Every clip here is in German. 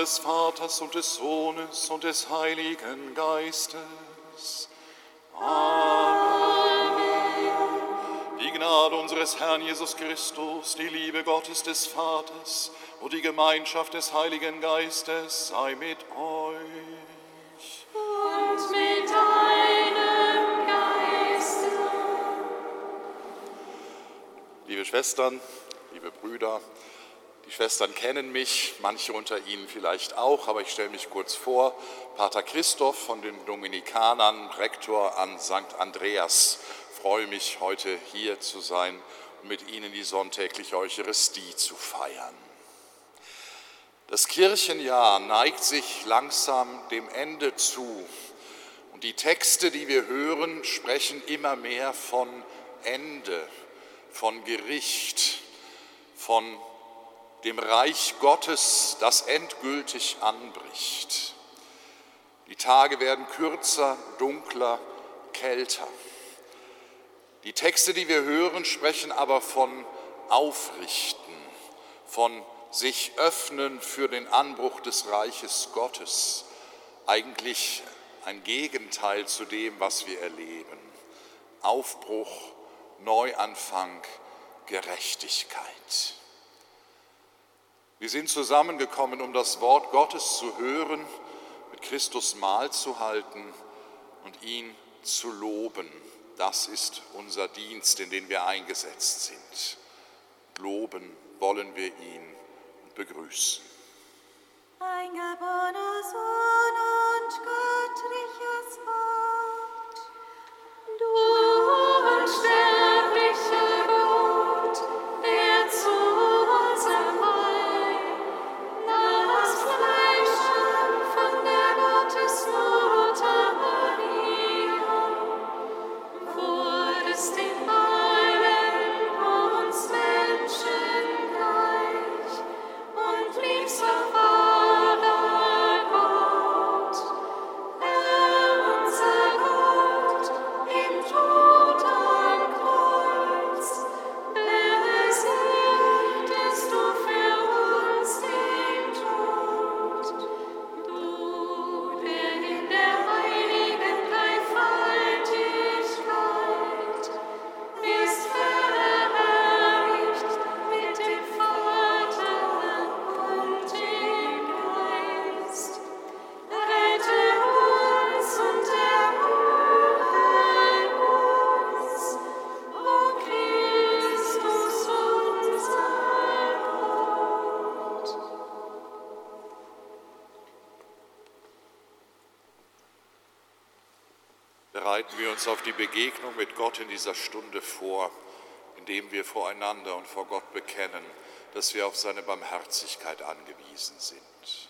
Des Vaters und des Sohnes und des Heiligen Geistes. Amen. Die Gnade unseres Herrn Jesus Christus, die Liebe Gottes des Vaters und die Gemeinschaft des Heiligen Geistes sei mit euch. Und mit deinem Geiste. Liebe Schwestern, liebe Brüder, Schwestern kennen mich, manche unter Ihnen vielleicht auch, aber ich stelle mich kurz vor. Pater Christoph von den Dominikanern, Rektor an St. Andreas. Ich freue mich, heute hier zu sein und mit Ihnen die sonntägliche Eucharistie zu feiern. Das Kirchenjahr neigt sich langsam dem Ende zu und die Texte, die wir hören, sprechen immer mehr von Ende, von Gericht, von dem Reich Gottes, das endgültig anbricht. Die Tage werden kürzer, dunkler, kälter. Die Texte, die wir hören, sprechen aber von Aufrichten, von sich öffnen für den Anbruch des Reiches Gottes. Eigentlich ein Gegenteil zu dem, was wir erleben. Aufbruch, Neuanfang, Gerechtigkeit. Wir sind zusammengekommen, um das Wort Gottes zu hören, mit Christus Mahl zu halten und ihn zu loben. Das ist unser Dienst, in den wir eingesetzt sind. Loben wollen wir ihn und begrüßen. Ein geborener Sohn und göttliches Wort. Du unsterblicher uns auf die Begegnung mit Gott in dieser Stunde vor, indem wir voreinander und vor Gott bekennen, dass wir auf seine Barmherzigkeit angewiesen sind.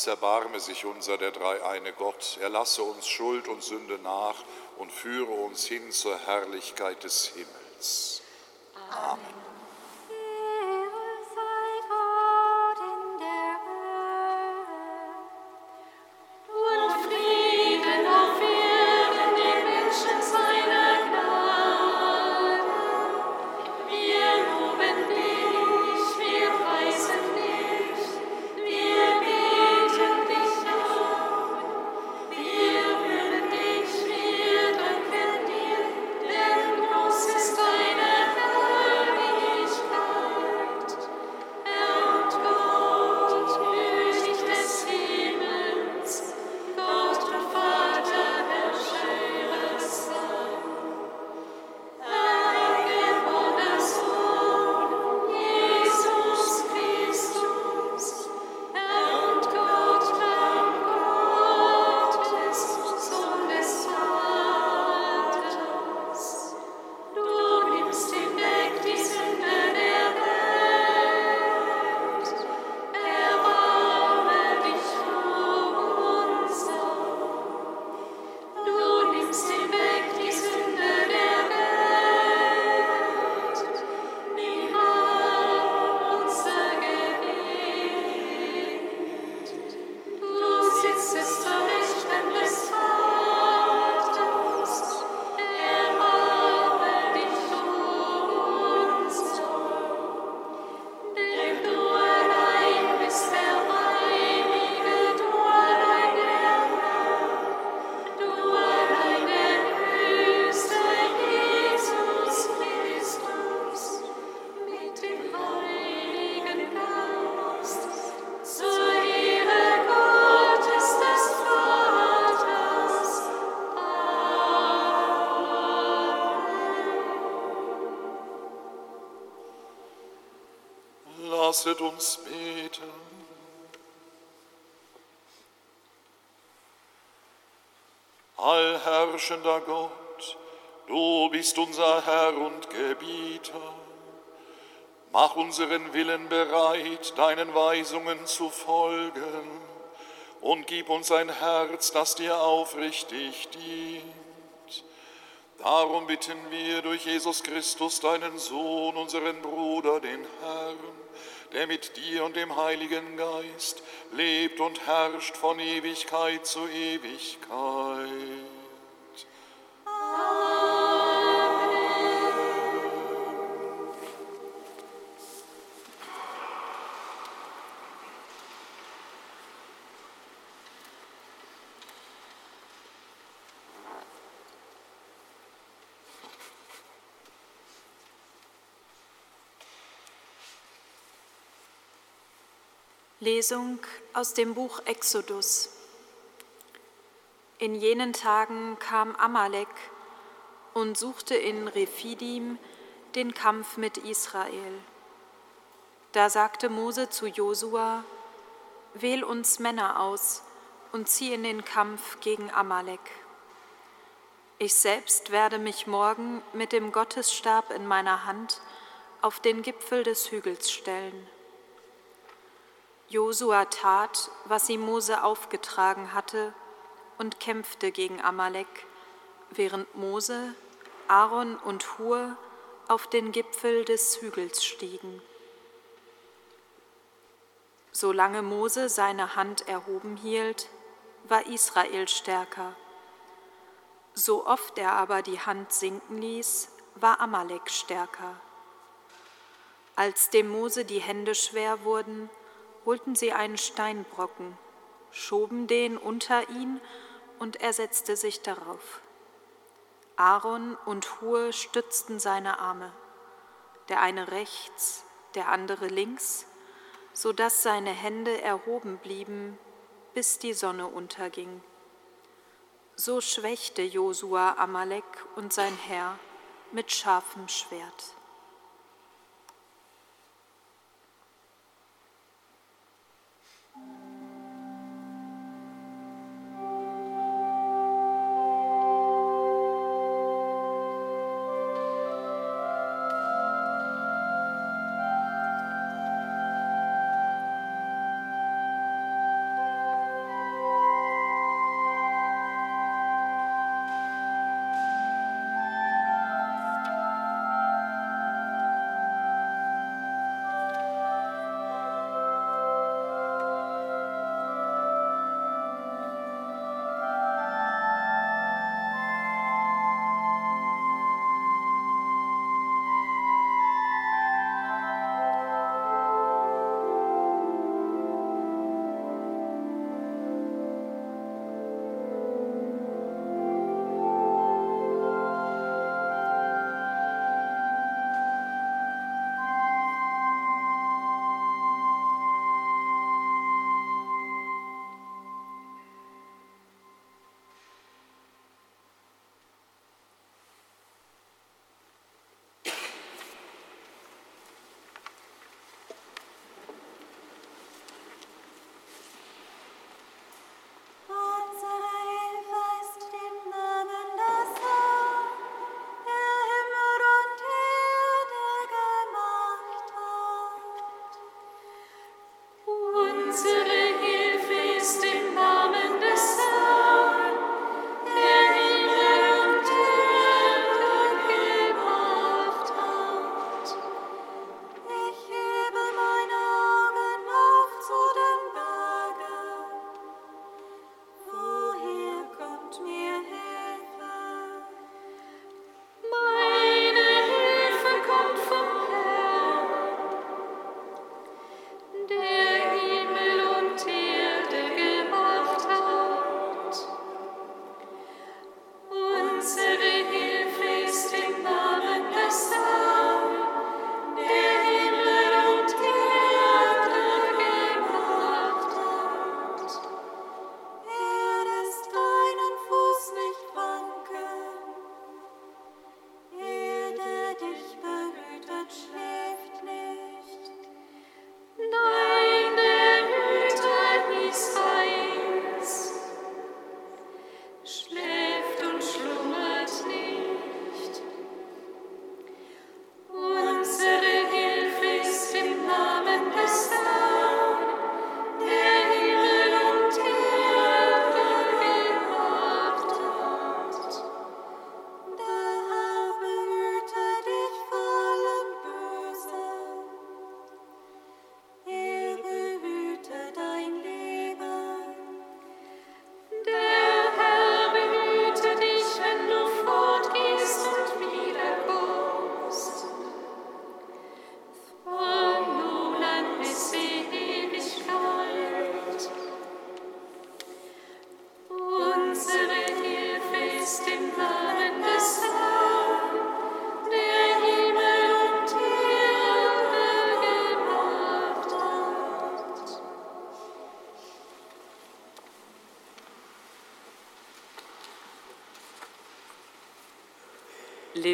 Es erbarme sich unser der dreieine Gott, er lasse uns Schuld und Sünde nach und führe uns hin zur Herrlichkeit des Himmels. Amen. Lasset uns beten. Allherrschender Gott, du bist unser Herr und Gebieter. Mach unseren Willen bereit, deinen Weisungen zu folgen und gib uns ein Herz, das dir aufrichtig dient. Darum bitten wir durch Jesus Christus, deinen Sohn, unseren Bruder, den Herrn der mit dir und dem Heiligen Geist lebt und herrscht von Ewigkeit zu Ewigkeit. Lesung aus dem Buch Exodus. In jenen Tagen kam Amalek und suchte in Rephidim den Kampf mit Israel. Da sagte Mose zu Josua: Wähl uns Männer aus und zieh in den Kampf gegen Amalek. Ich selbst werde mich morgen mit dem Gottesstab in meiner Hand auf den Gipfel des Hügels stellen. Josua tat, was ihm Mose aufgetragen hatte, und kämpfte gegen Amalek, während Mose, Aaron und Hur auf den Gipfel des Hügels stiegen. Solange Mose seine Hand erhoben hielt, war Israel stärker. So oft er aber die Hand sinken ließ, war Amalek stärker. Als dem Mose die Hände schwer wurden, holten sie einen Steinbrocken, schoben den unter ihn und er setzte sich darauf. Aaron und Hur stützten seine Arme, der eine rechts, der andere links, so dass seine Hände erhoben blieben, bis die Sonne unterging. So schwächte Josua Amalek und sein Herr mit scharfem Schwert.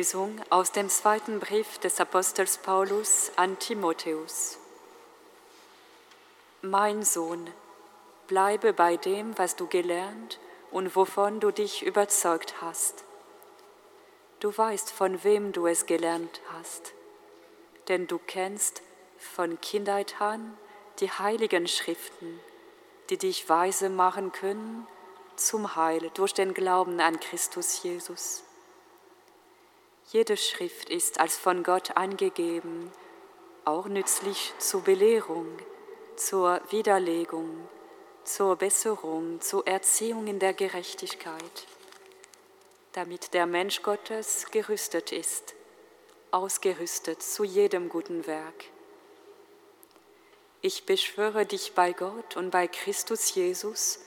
Lesung aus dem zweiten Brief des Apostels Paulus an Timotheus. Mein Sohn, bleibe bei dem, was du gelernt und wovon du dich überzeugt hast. Du weißt, von wem du es gelernt hast, denn du kennst von Kindheit an die heiligen Schriften, die dich weise machen können zum Heil durch den Glauben an Christus Jesus. Jede Schrift ist als von Gott angegeben, auch nützlich zur Belehrung, zur Widerlegung, zur Besserung, zur Erziehung in der Gerechtigkeit, damit der Mensch Gottes gerüstet ist, ausgerüstet zu jedem guten Werk. Ich beschwöre dich bei Gott und bei Christus Jesus,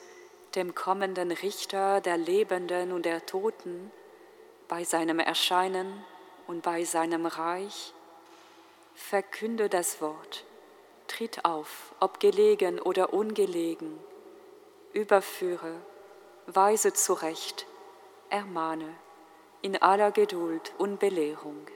dem kommenden Richter der Lebenden und der Toten, bei seinem Erscheinen und bei seinem Reich, verkünde das Wort, tritt auf, ob gelegen oder ungelegen, überführe, weise zurecht, ermahne in aller Geduld und Belehrung.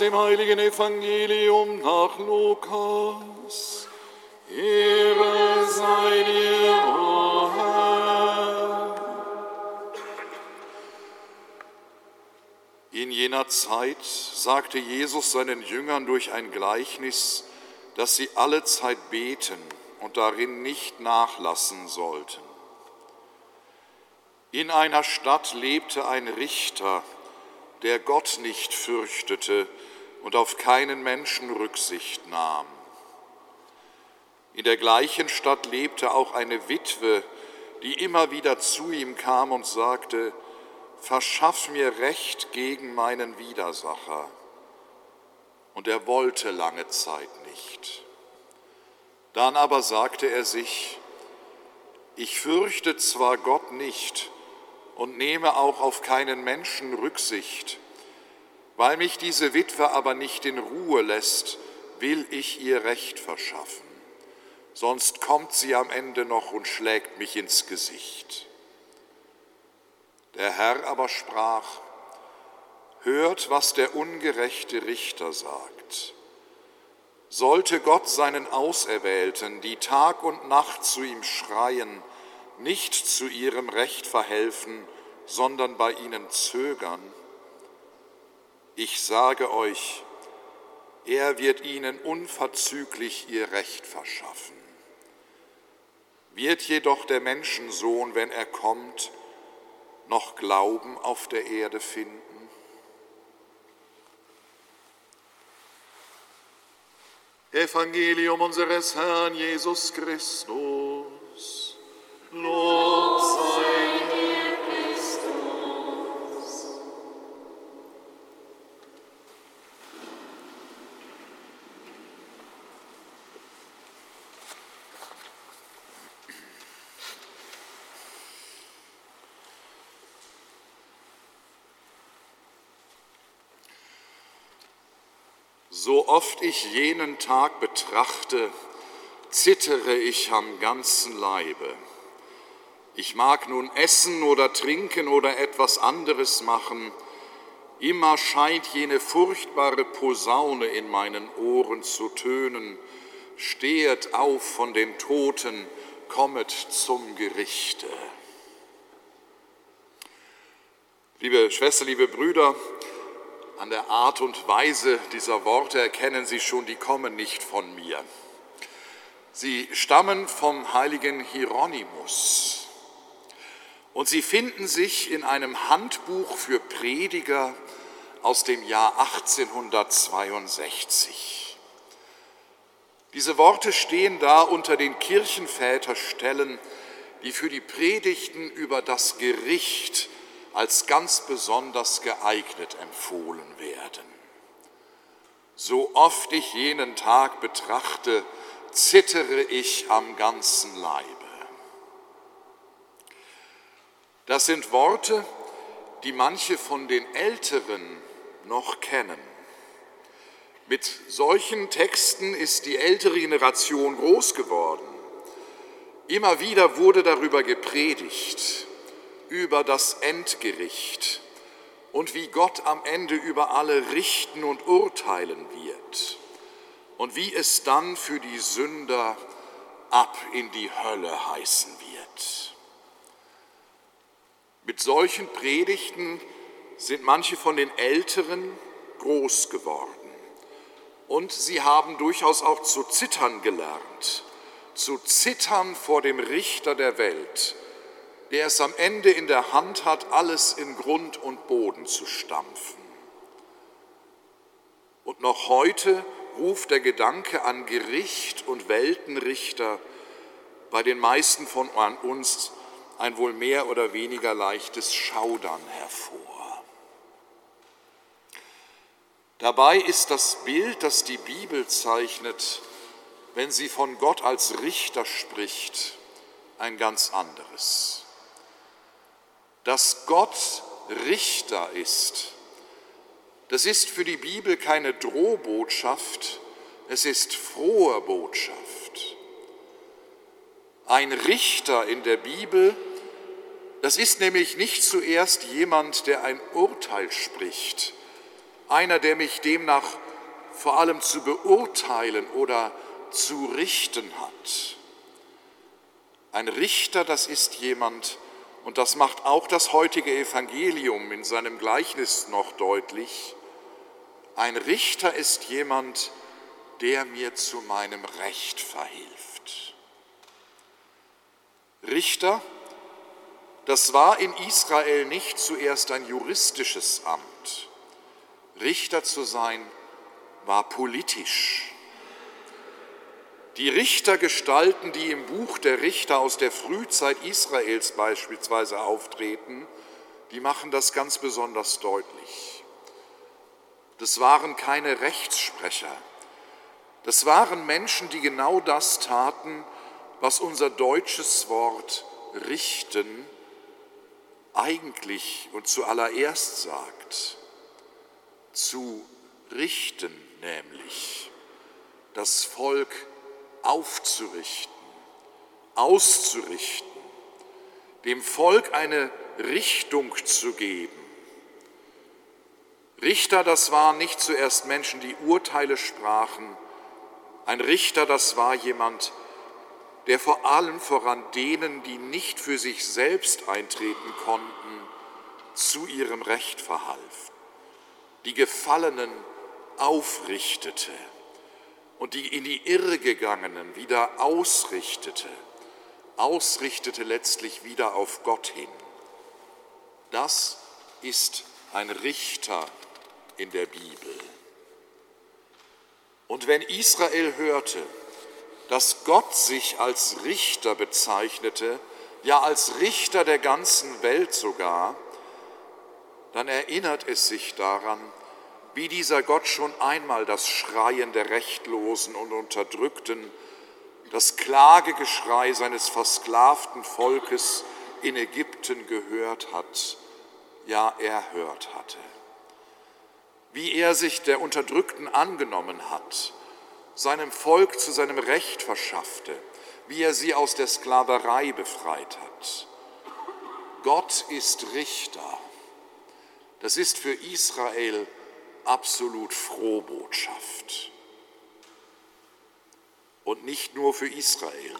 Dem heiligen Evangelium nach Lukas. Ehre sei dir, o Herr. In jener Zeit sagte Jesus seinen Jüngern durch ein Gleichnis, dass sie alle Zeit beten und darin nicht nachlassen sollten. In einer Stadt lebte ein Richter, der Gott nicht fürchtete und auf keinen Menschen Rücksicht nahm. In der gleichen Stadt lebte auch eine Witwe, die immer wieder zu ihm kam und sagte, Verschaff mir Recht gegen meinen Widersacher. Und er wollte lange Zeit nicht. Dann aber sagte er sich, ich fürchte zwar Gott nicht und nehme auch auf keinen Menschen Rücksicht, weil mich diese Witwe aber nicht in Ruhe lässt, will ich ihr Recht verschaffen, sonst kommt sie am Ende noch und schlägt mich ins Gesicht. Der Herr aber sprach, hört, was der ungerechte Richter sagt. Sollte Gott seinen Auserwählten, die Tag und Nacht zu ihm schreien, nicht zu ihrem Recht verhelfen, sondern bei ihnen zögern? Ich sage euch, er wird ihnen unverzüglich ihr Recht verschaffen. Wird jedoch der Menschensohn, wenn er kommt, noch Glauben auf der Erde finden? Evangelium unseres Herrn Jesus Christus. Lob oft ich jenen Tag betrachte, zittere ich am ganzen Leibe. Ich mag nun essen oder trinken oder etwas anderes machen, immer scheint jene furchtbare Posaune in meinen Ohren zu tönen, stehet auf von den Toten, kommet zum Gerichte. Liebe Schwester, liebe Brüder, an der Art und Weise dieser Worte erkennen Sie schon, die kommen nicht von mir. Sie stammen vom heiligen Hieronymus und sie finden sich in einem Handbuch für Prediger aus dem Jahr 1862. Diese Worte stehen da unter den Kirchenväterstellen, die für die Predigten über das Gericht als ganz besonders geeignet empfohlen werden. So oft ich jenen Tag betrachte, zittere ich am ganzen Leibe. Das sind Worte, die manche von den Älteren noch kennen. Mit solchen Texten ist die ältere Generation groß geworden. Immer wieder wurde darüber gepredigt, über das Endgericht und wie Gott am Ende über alle richten und urteilen wird und wie es dann für die Sünder ab in die Hölle heißen wird. Mit solchen Predigten sind manche von den Älteren groß geworden und sie haben durchaus auch zu zittern gelernt, zu zittern vor dem Richter der Welt, der es am Ende in der Hand hat, alles in Grund und Boden zu stampfen. Und noch heute ruft der Gedanke an Gericht und Weltenrichter bei den meisten von uns ein wohl mehr oder weniger leichtes Schaudern hervor. Dabei ist das Bild, das die Bibel zeichnet, wenn sie von Gott als Richter spricht, ein ganz anderes. Dass Gott Richter ist, das ist für die Bibel keine Drohbotschaft, es ist frohe Botschaft. Ein Richter in der Bibel Das ist nämlich nicht zuerst jemand, der ein Urteil spricht, einer, der mich demnach vor allem zu beurteilen oder zu richten hat. Ein Richter, das ist jemand, und das macht auch das heutige Evangelium in seinem Gleichnis noch deutlich, ein Richter ist jemand, der mir zu meinem Recht verhilft. Richter, das war in Israel nicht zuerst ein juristisches Amt. Richter zu sein war politisch. Die Richtergestalten, die im Buch der Richter aus der Frühzeit Israels beispielsweise auftreten, die machen das ganz besonders deutlich. Das waren keine Rechtssprecher. Das waren Menschen, die genau das taten, was unser deutsches Wort richten eigentlich und zuallererst sagt. Zu richten nämlich, das Volk aufzurichten, auszurichten, dem Volk eine Richtung zu geben. Richter, das waren nicht zuerst Menschen, die Urteile sprachen. Ein Richter, das war jemand, der vor allem voran denen, die nicht für sich selbst eintreten konnten, zu ihrem Recht verhalf, die Gefallenen aufrichtete und die in die Irre gegangenen wieder ausrichtete, ausrichtete letztlich wieder auf Gott hin. Das ist ein Richter in der Bibel. Und wenn Israel hörte, dass Gott sich als Richter bezeichnete, ja als Richter der ganzen Welt sogar, dann erinnert es sich daran, wie dieser Gott schon einmal das Schreien der Rechtlosen und Unterdrückten, das Klagegeschrei seines versklavten Volkes in Ägypten gehört hat, ja erhört hatte. Wie er sich der Unterdrückten angenommen hat, seinem Volk zu seinem Recht verschaffte, wie er sie aus der Sklaverei befreit hat. Gott ist Richter. Das ist für Israel absolut Frohbotschaft. Und nicht nur für Israel.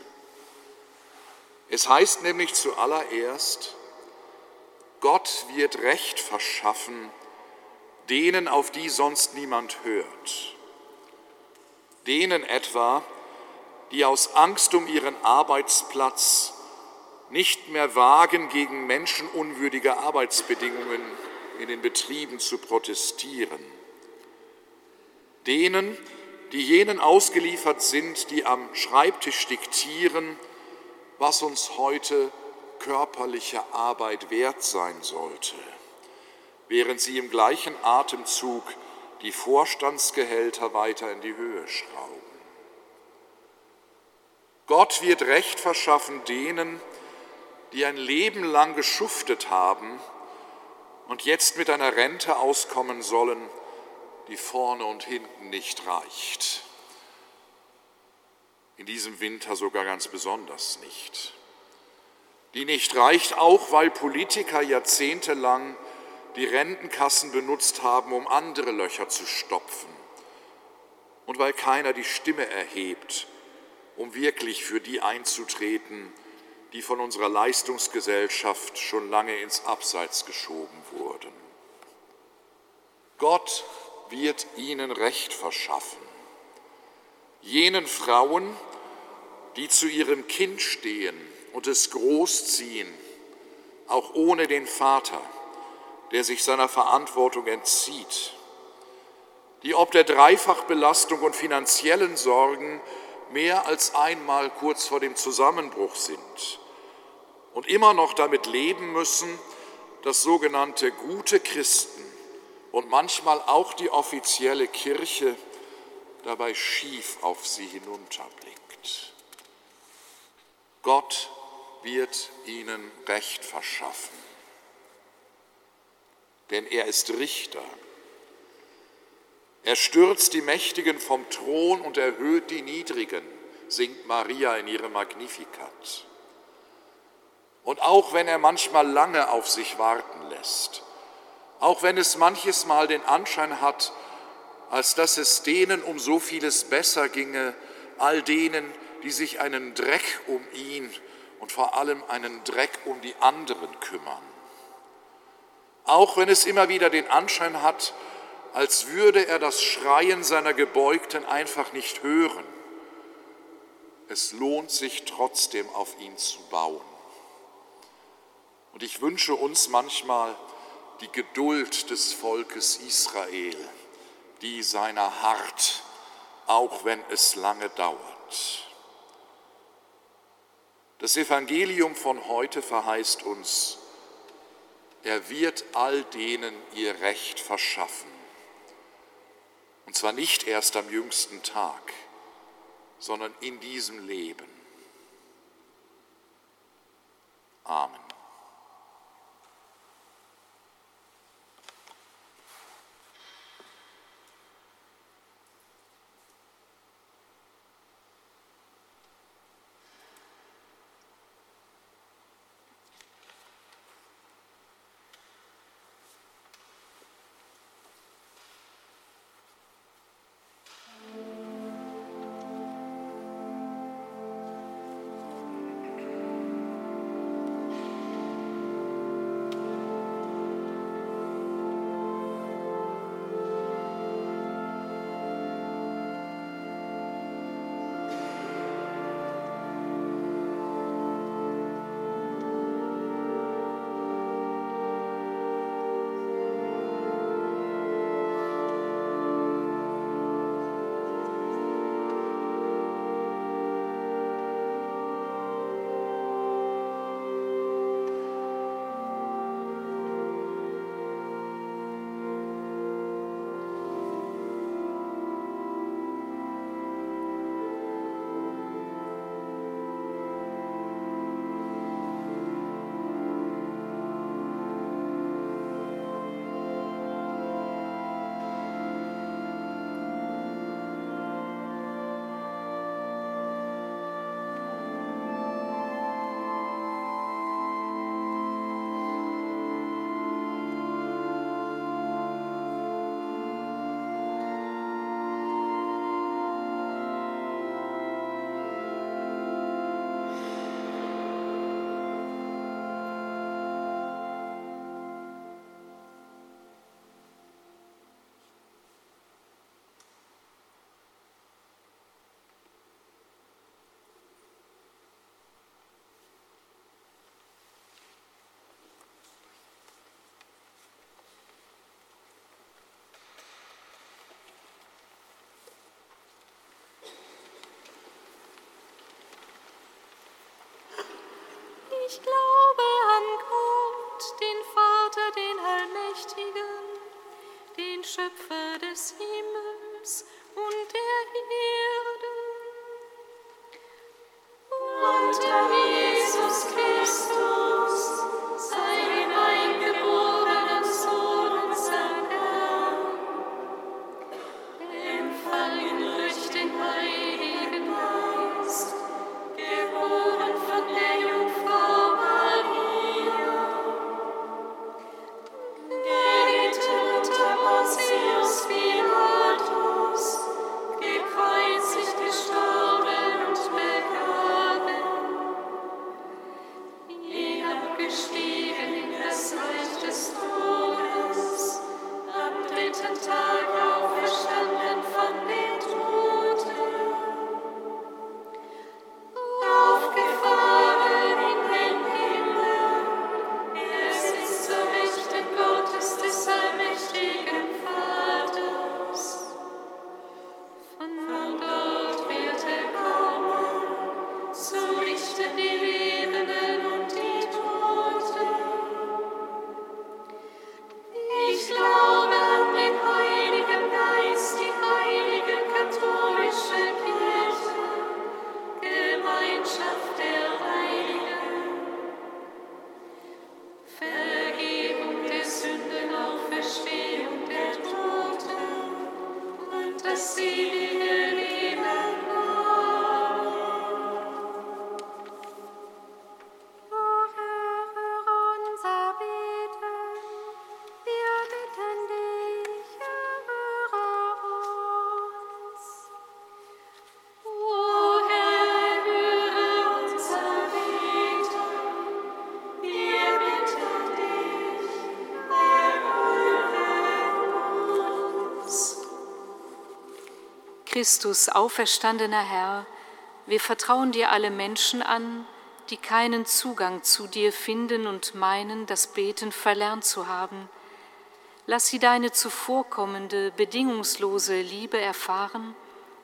Es heißt nämlich zuallererst, Gott wird Recht verschaffen denen, auf die sonst niemand hört. Denen etwa, die aus Angst um ihren Arbeitsplatz nicht mehr wagen, gegen menschenunwürdige Arbeitsbedingungen in den Betrieben zu protestieren denen, die jenen ausgeliefert sind, die am Schreibtisch diktieren, was uns heute körperliche Arbeit wert sein sollte, während sie im gleichen Atemzug die Vorstandsgehälter weiter in die Höhe schrauben. Gott wird Recht verschaffen denen, die ein Leben lang geschuftet haben und jetzt mit einer Rente auskommen sollen, die vorne und hinten nicht reicht. In diesem Winter sogar ganz besonders nicht. Die nicht reicht auch, weil Politiker jahrzehntelang die Rentenkassen benutzt haben, um andere Löcher zu stopfen. Und weil keiner die Stimme erhebt, um wirklich für die einzutreten, die von unserer Leistungsgesellschaft schon lange ins Abseits geschoben wurden. Gott wird ihnen Recht verschaffen. Jenen Frauen, die zu ihrem Kind stehen und es großziehen, auch ohne den Vater, der sich seiner Verantwortung entzieht, die ob der Dreifachbelastung und finanziellen Sorgen mehr als einmal kurz vor dem Zusammenbruch sind und immer noch damit leben müssen, dass sogenannte gute Christen und manchmal auch die offizielle Kirche dabei schief auf sie hinunterblickt. Gott wird ihnen Recht verschaffen, denn er ist Richter. Er stürzt die Mächtigen vom Thron und erhöht die Niedrigen, singt Maria in ihrem Magnificat. Und auch wenn er manchmal lange auf sich warten lässt, auch wenn es manches Mal den Anschein hat, als dass es denen um so vieles besser ginge, all denen, die sich einen Dreck um ihn und vor allem einen Dreck um die anderen kümmern. Auch wenn es immer wieder den Anschein hat, als würde er das Schreien seiner Gebeugten einfach nicht hören. Es lohnt sich trotzdem auf ihn zu bauen. Und ich wünsche uns manchmal die Geduld des Volkes Israel, die seiner hart, auch wenn es lange dauert. Das Evangelium von heute verheißt uns, er wird all denen ihr Recht verschaffen. Und zwar nicht erst am jüngsten Tag, sondern in diesem Leben. Amen. Ich glaube an Gott, den Vater, den Allmächtigen, den Schöpfer des Himmels und der Erde. see me. Christus, auferstandener Herr, wir vertrauen dir alle Menschen an, die keinen Zugang zu dir finden und meinen, das Beten verlernt zu haben. Lass sie deine zuvorkommende, bedingungslose Liebe erfahren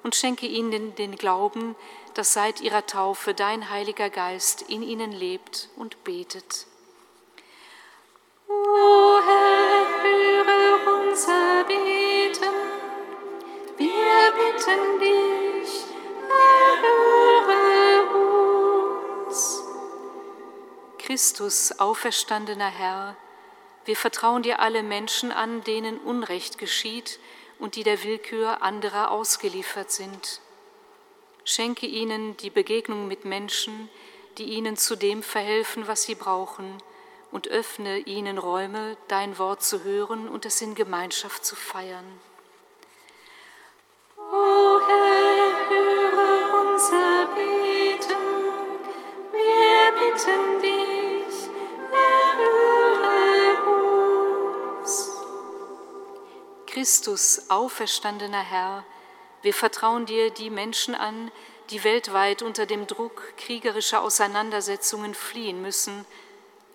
und schenke ihnen den Glauben, dass seit ihrer Taufe dein Heiliger Geist in ihnen lebt und betet. Christus, auferstandener Herr, wir vertrauen dir alle Menschen an, denen Unrecht geschieht und die der Willkür anderer ausgeliefert sind. Schenke ihnen die Begegnung mit Menschen, die ihnen zu dem verhelfen, was sie brauchen, und öffne ihnen Räume, dein Wort zu hören und es in Gemeinschaft zu feiern. Christus, auferstandener Herr, wir vertrauen dir die Menschen an, die weltweit unter dem Druck kriegerischer Auseinandersetzungen fliehen müssen,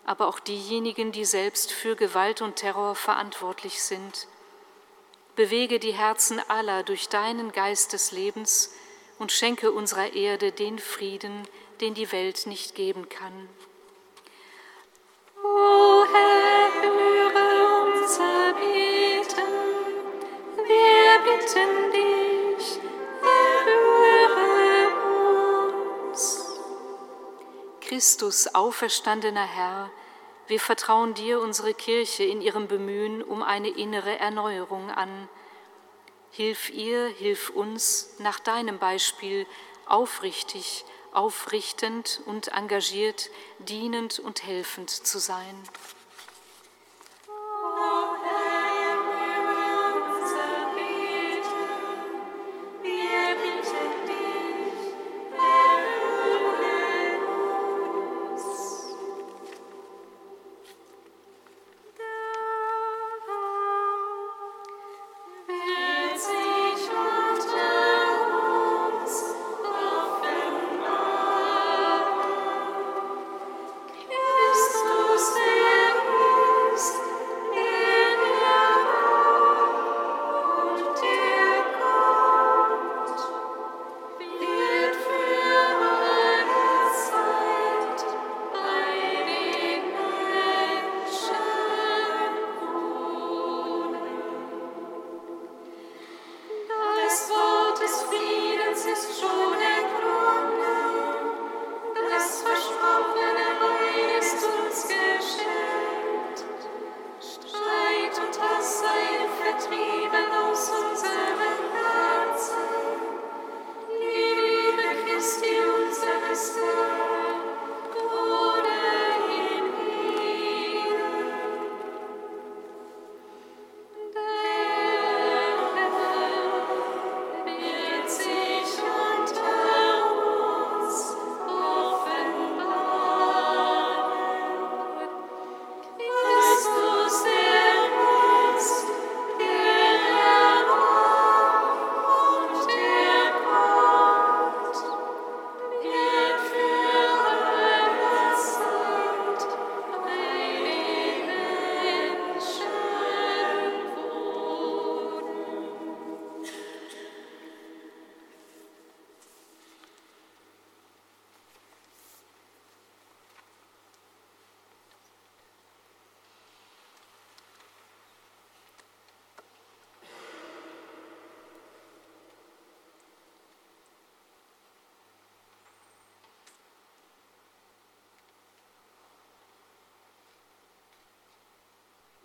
aber auch diejenigen, die selbst für Gewalt und Terror verantwortlich sind. Bewege die Herzen aller durch deinen Geist des Lebens und schenke unserer Erde den Frieden, den die Welt nicht geben kann. O Herr, höre unser Beten. Wir bitten dich, erhöre uns. Christus, auferstandener Herr, wir vertrauen dir unsere Kirche in ihrem Bemühen um eine innere Erneuerung an. Hilf ihr, hilf uns nach deinem Beispiel aufrichtig, aufrichtend und engagiert, dienend und helfend zu sein.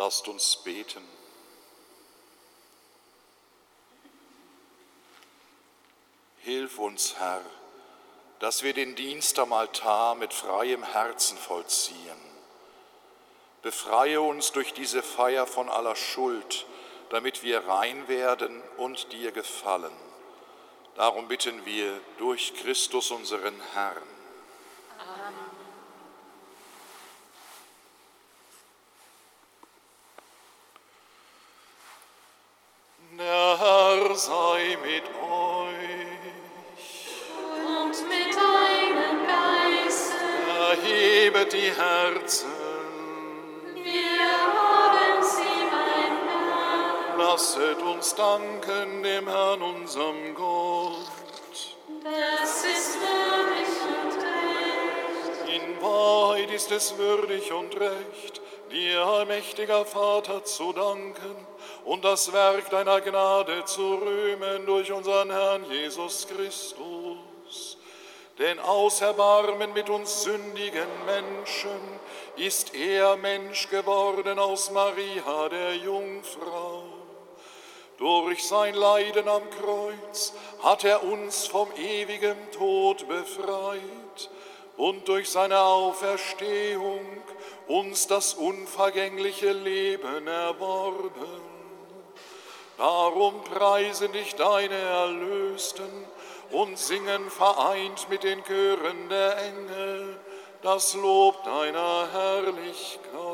Lasst uns beten. Hilf uns, Herr, dass wir den Dienst am Altar mit freiem Herzen vollziehen. Befreie uns durch diese Feier von aller Schuld, damit wir rein werden und dir gefallen. Darum bitten wir durch Christus unseren Herrn. sei mit euch. Und mit deinem Geist. Erhebet die Herzen. Wir haben sie beim Herrn. Lasset uns danken dem Herrn, unserem Gott. Das ist würdig und recht. In Wahrheit ist es würdig und recht, dir, allmächtiger Vater, zu danken und das Werk deiner Gnade zu rühmen durch unseren Herrn Jesus Christus. Denn aus Erbarmen mit uns sündigen Menschen ist er Mensch geworden aus Maria der Jungfrau. Durch sein Leiden am Kreuz hat er uns vom ewigen Tod befreit und durch seine Auferstehung uns das unvergängliche Leben erworben. Darum preisen dich deine Erlösten und singen vereint mit den Chören der Engel das Lob deiner Herrlichkeit.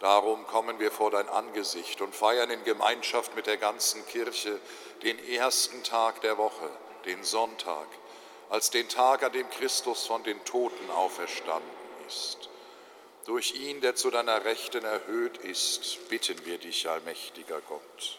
Darum kommen wir vor dein Angesicht und feiern in Gemeinschaft mit der ganzen Kirche den ersten Tag der Woche, den Sonntag, als den Tag, an dem Christus von den Toten auferstanden ist. Durch ihn, der zu deiner Rechten erhöht ist, bitten wir dich, allmächtiger Gott.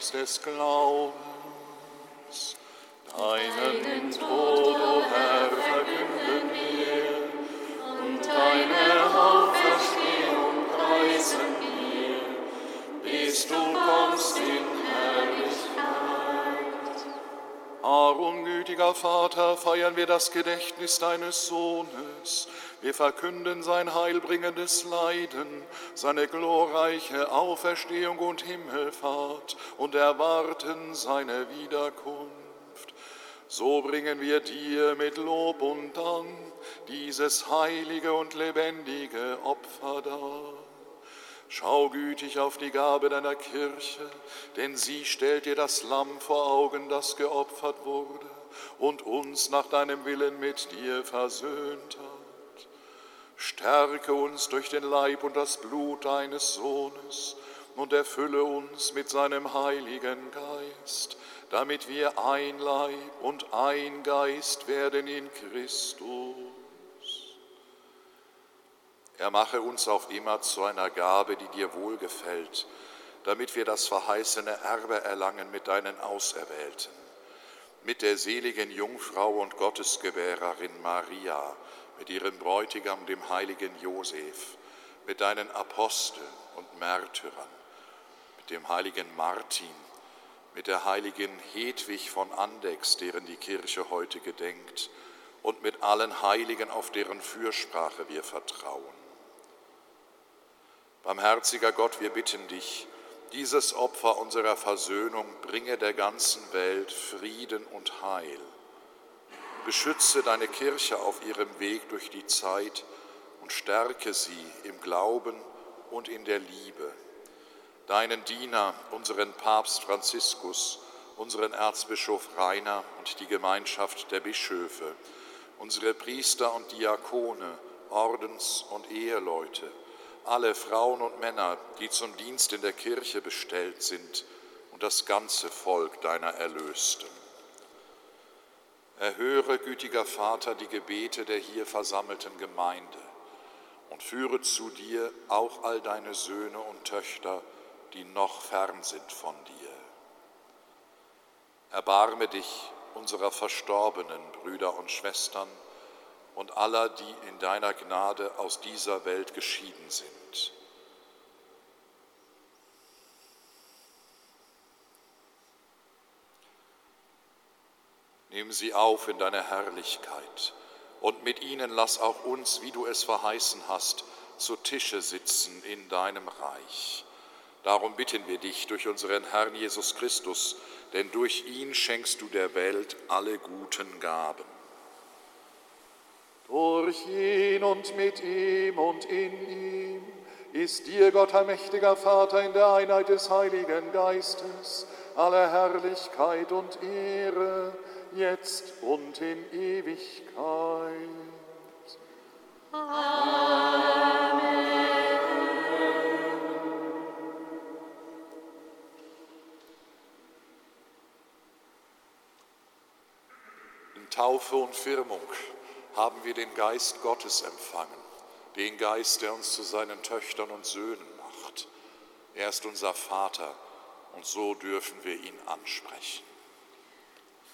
Geheimnis des Glaubens. Deinen Tod, o Herr, verkünden wir, und deine Auferstehung preisen wir, bis du kommst in Herrlichkeit. Darum, gütiger Vater, feiern wir das Gedächtnis deines Sohnes, Wir verkünden sein heilbringendes Leiden, seine glorreiche Auferstehung und Himmelfahrt und erwarten seine Wiederkunft. So bringen wir dir mit Lob und Dank dieses heilige und lebendige Opfer dar. Schau gütig auf die Gabe deiner Kirche, denn sie stellt dir das Lamm vor Augen, das geopfert wurde und uns nach deinem Willen mit dir versöhnt hat. Stärke uns durch den Leib und das Blut deines Sohnes und erfülle uns mit seinem heiligen Geist, damit wir ein Leib und ein Geist werden in Christus. Er mache uns auf immer zu einer Gabe, die dir wohlgefällt, damit wir das verheißene Erbe erlangen mit deinen Auserwählten, mit der seligen Jungfrau und Gottesgebärerin Maria, mit ihrem Bräutigam, dem heiligen Josef, mit deinen Aposteln und Märtyrern, mit dem heiligen Martin, mit der heiligen Hedwig von Andex, deren die Kirche heute gedenkt, und mit allen Heiligen, auf deren Fürsprache wir vertrauen. Barmherziger Gott, wir bitten dich, dieses Opfer unserer Versöhnung bringe der ganzen Welt Frieden und Heil. Beschütze deine Kirche auf ihrem Weg durch die Zeit und stärke sie im Glauben und in der Liebe. Deinen Diener, unseren Papst Franziskus, unseren Erzbischof Rainer und die Gemeinschaft der Bischöfe, unsere Priester und Diakone, Ordens- und Eheleute, alle Frauen und Männer, die zum Dienst in der Kirche bestellt sind und das ganze Volk deiner Erlösten. Erhöre, gütiger Vater, die Gebete der hier versammelten Gemeinde und führe zu dir auch all deine Söhne und Töchter, die noch fern sind von dir. Erbarme dich unserer verstorbenen Brüder und Schwestern, und aller, die in deiner Gnade aus dieser Welt geschieden sind. Nimm sie auf in deine Herrlichkeit und mit ihnen lass auch uns, wie du es verheißen hast, zu Tische sitzen in deinem Reich. Darum bitten wir dich durch unseren Herrn Jesus Christus, denn durch ihn schenkst du der Welt alle guten Gaben. Durch ihn und mit ihm und in ihm ist dir, Gott, allmächtiger Vater, in der Einheit des Heiligen Geistes, alle Herrlichkeit und Ehre, jetzt und in Ewigkeit. In Taufe und Firmung haben wir den Geist Gottes empfangen, den Geist, der uns zu seinen Töchtern und Söhnen macht. Er ist unser Vater und so dürfen wir ihn ansprechen.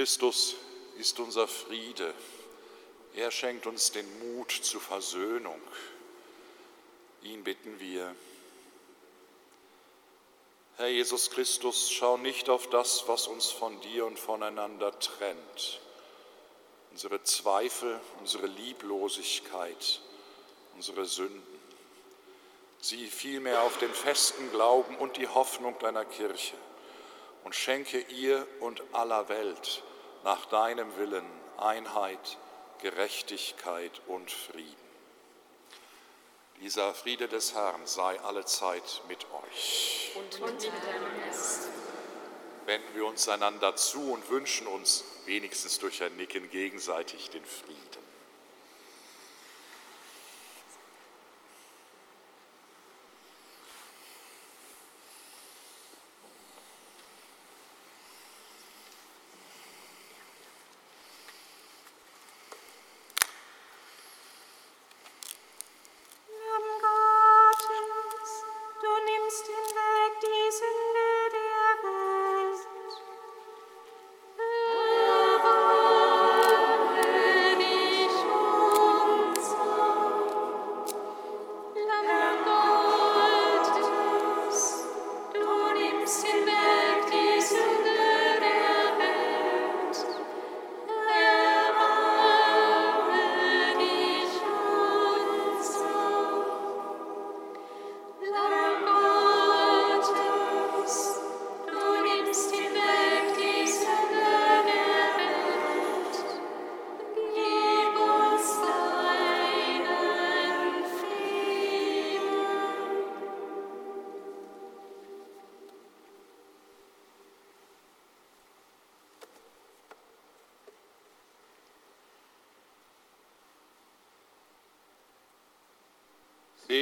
Christus ist unser Friede. Er schenkt uns den Mut zur Versöhnung. Ihn bitten wir. Herr Jesus Christus, schau nicht auf das, was uns von dir und voneinander trennt. Unsere Zweifel, unsere Lieblosigkeit, unsere Sünden. Sieh vielmehr auf den festen Glauben und die Hoffnung deiner Kirche und schenke ihr und aller Welt nach deinem Willen Einheit, Gerechtigkeit und Frieden. Dieser Friede des Herrn sei allezeit mit euch. Und mit deinem Geist. Wenden wir uns einander zu und wünschen uns wenigstens durch ein Nicken gegenseitig den Frieden.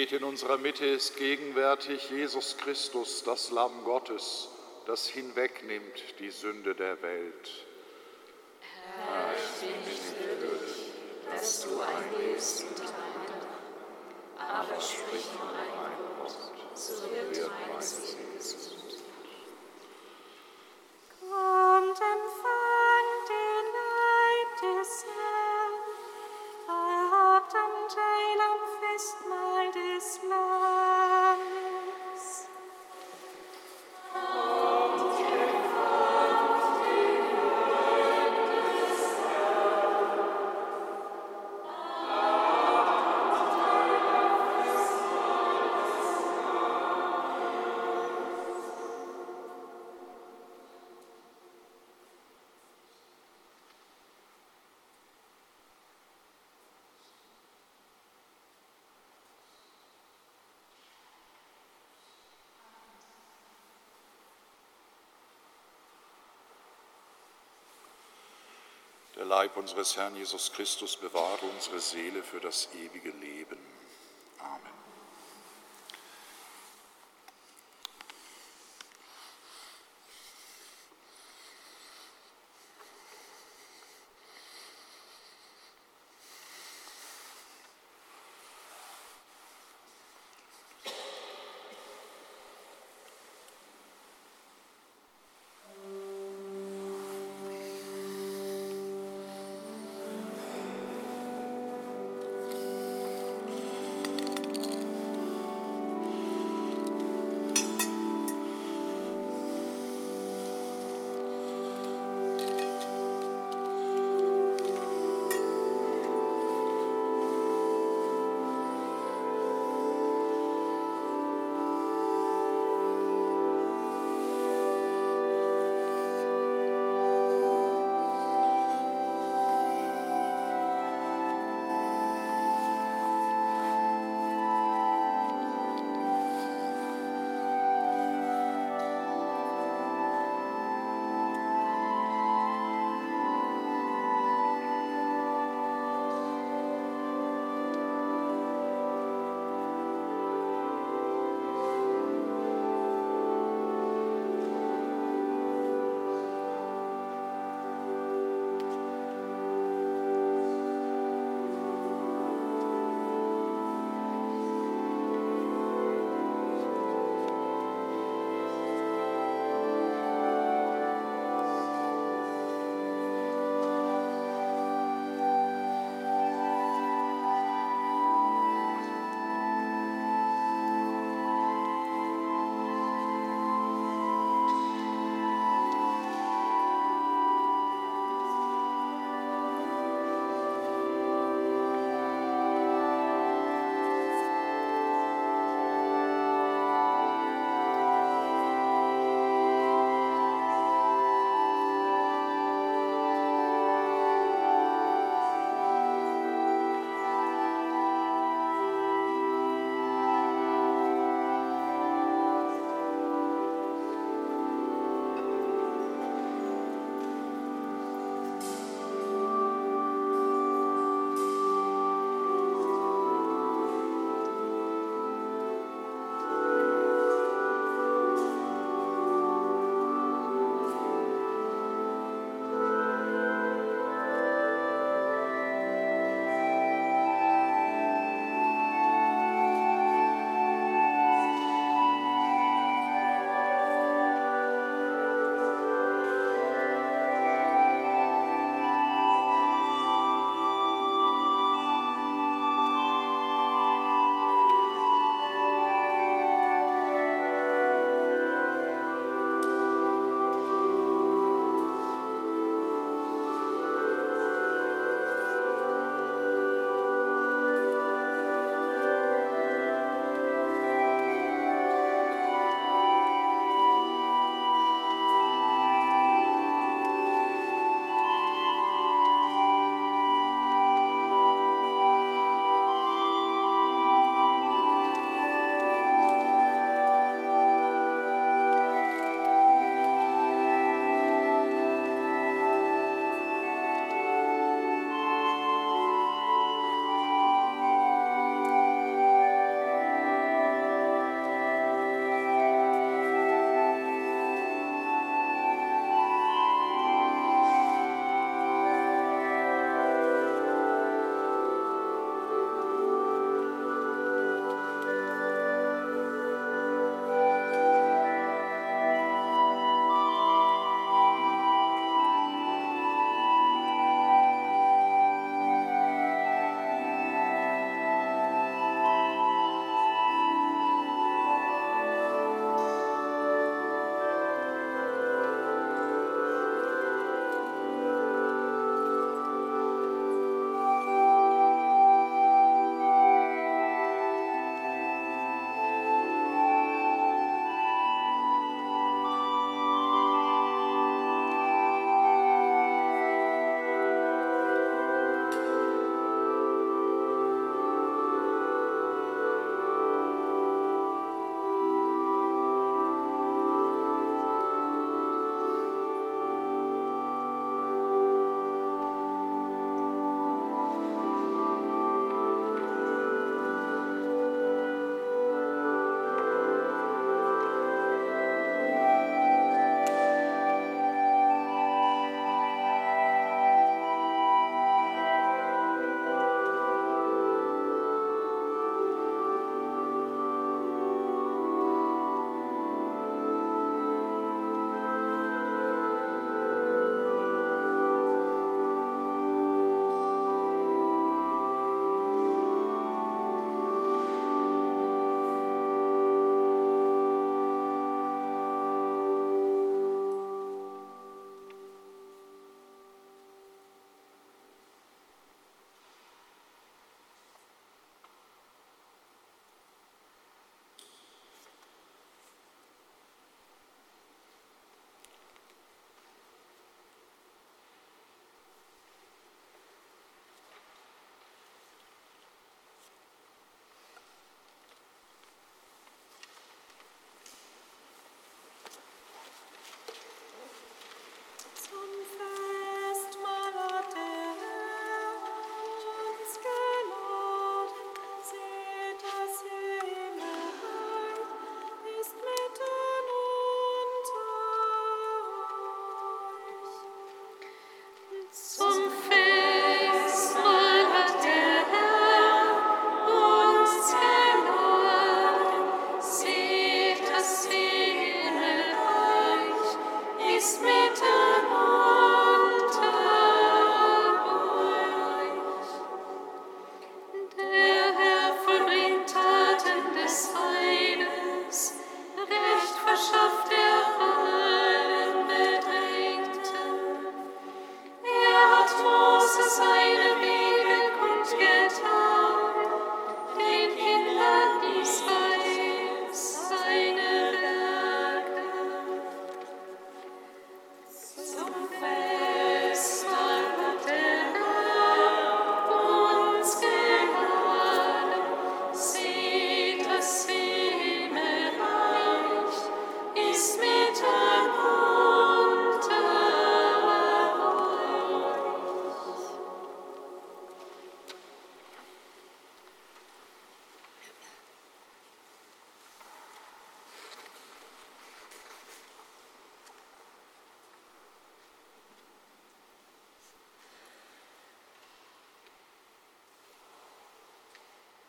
Seht, in unserer Mitte ist gegenwärtig Jesus Christus, das Lamm Gottes, das hinwegnimmt die Sünde der Welt. Leib unseres Herrn Jesus Christus bewahre unsere Seele für das ewige Leben.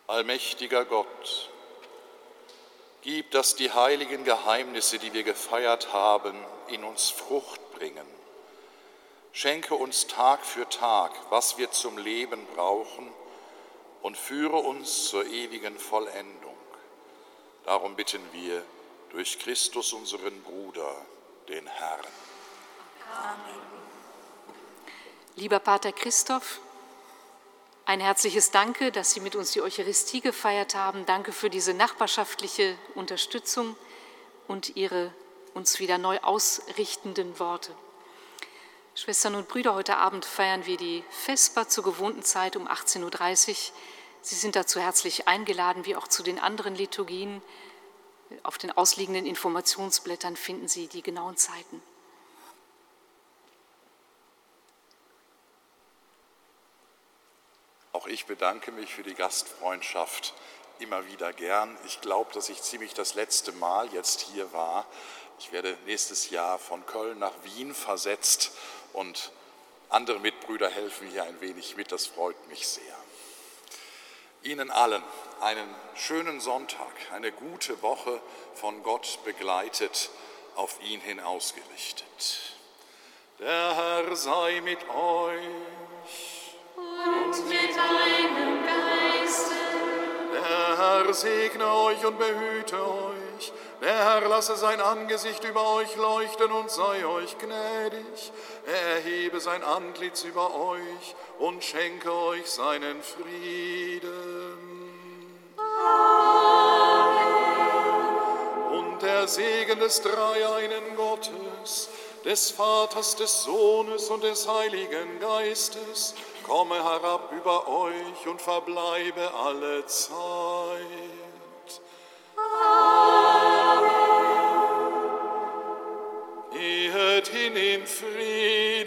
Allmächtiger Gott, gib, dass die heiligen Geheimnisse, die wir gefeiert haben, in uns Frucht bringen. Schenke uns Tag für Tag, was wir zum Leben brauchen, und führe uns zur ewigen Vollendung. Darum bitten wir durch Christus, unseren Bruder, den Herrn. Amen. Lieber Pater Christoph, ein herzliches Danke, dass Sie mit uns die Eucharistie gefeiert haben. Danke für diese nachbarschaftliche Unterstützung und Ihre uns wieder neu ausrichtenden Worte. Schwestern und Brüder, heute Abend feiern wir die Vesper zur gewohnten Zeit um 18.30 Uhr. Sie sind dazu herzlich eingeladen, wie auch zu den anderen Liturgien. Auf den ausliegenden Informationsblättern finden Sie die genauen Zeiten. Auch ich bedanke mich für die Gastfreundschaft immer wieder gern. Ich glaube, dass ich ziemlich das letzte Mal jetzt hier war. Ich werde nächstes Jahr von Köln nach Wien versetzt und andere Mitbrüder helfen hier ein wenig mit. Das freut mich sehr. Ihnen allen einen schönen Sonntag, eine gute Woche von Gott begleitet, auf ihn hin ausgerichtet. Der Herr sei mit euch und mit deinem Geiste. Der Herr segne euch und behüte euch. Der Herr lasse sein Angesicht über euch leuchten und sei euch gnädig. Er erhebe sein Antlitz über euch und schenke euch seinen Frieden. Amen. Und der Segen des Dreieinen Gottes, des Vaters, des Sohnes und des Heiligen Geistes, komme herab über euch und verbleibe alle Zeit. Amen. Gehet hin in Frieden,